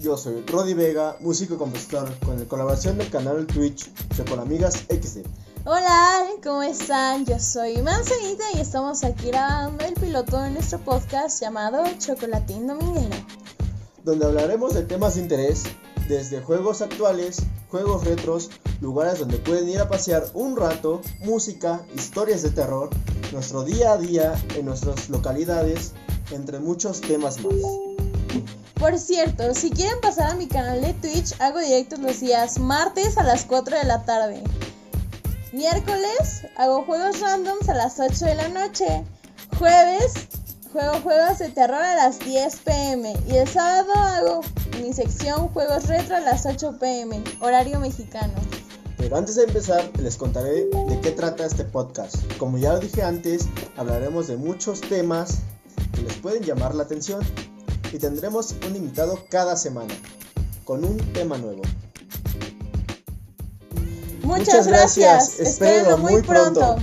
yo soy Rodi Vega, músico y compositor, con la colaboración del canal Twitch de Con Amigas XD. Hola, ¿cómo están? Yo soy Manzanita y estamos aquí grabando el piloto de nuestro podcast llamado Chocolatín Dominguero. Donde hablaremos de temas de interés, desde juegos actuales, juegos retros, lugares donde pueden ir a pasear un rato, música, historias de terror, nuestro día a día en nuestras localidades, entre muchos temas más. Por cierto, si quieren pasar a mi canal de Twitch, hago directos los días martes a las 4 de la tarde. Miércoles hago juegos randoms a las 8 de la noche. Jueves juego juegos de terror a las 10 pm. Y el sábado hago mi sección juegos retro a las 8 pm, horario mexicano. Pero antes de empezar, les contaré de qué trata este podcast. Como ya lo dije antes, hablaremos de muchos temas que les pueden llamar la atención y tendremos un invitado cada semana con un tema nuevo. Muchas, gracias. Espérenlo muy pronto.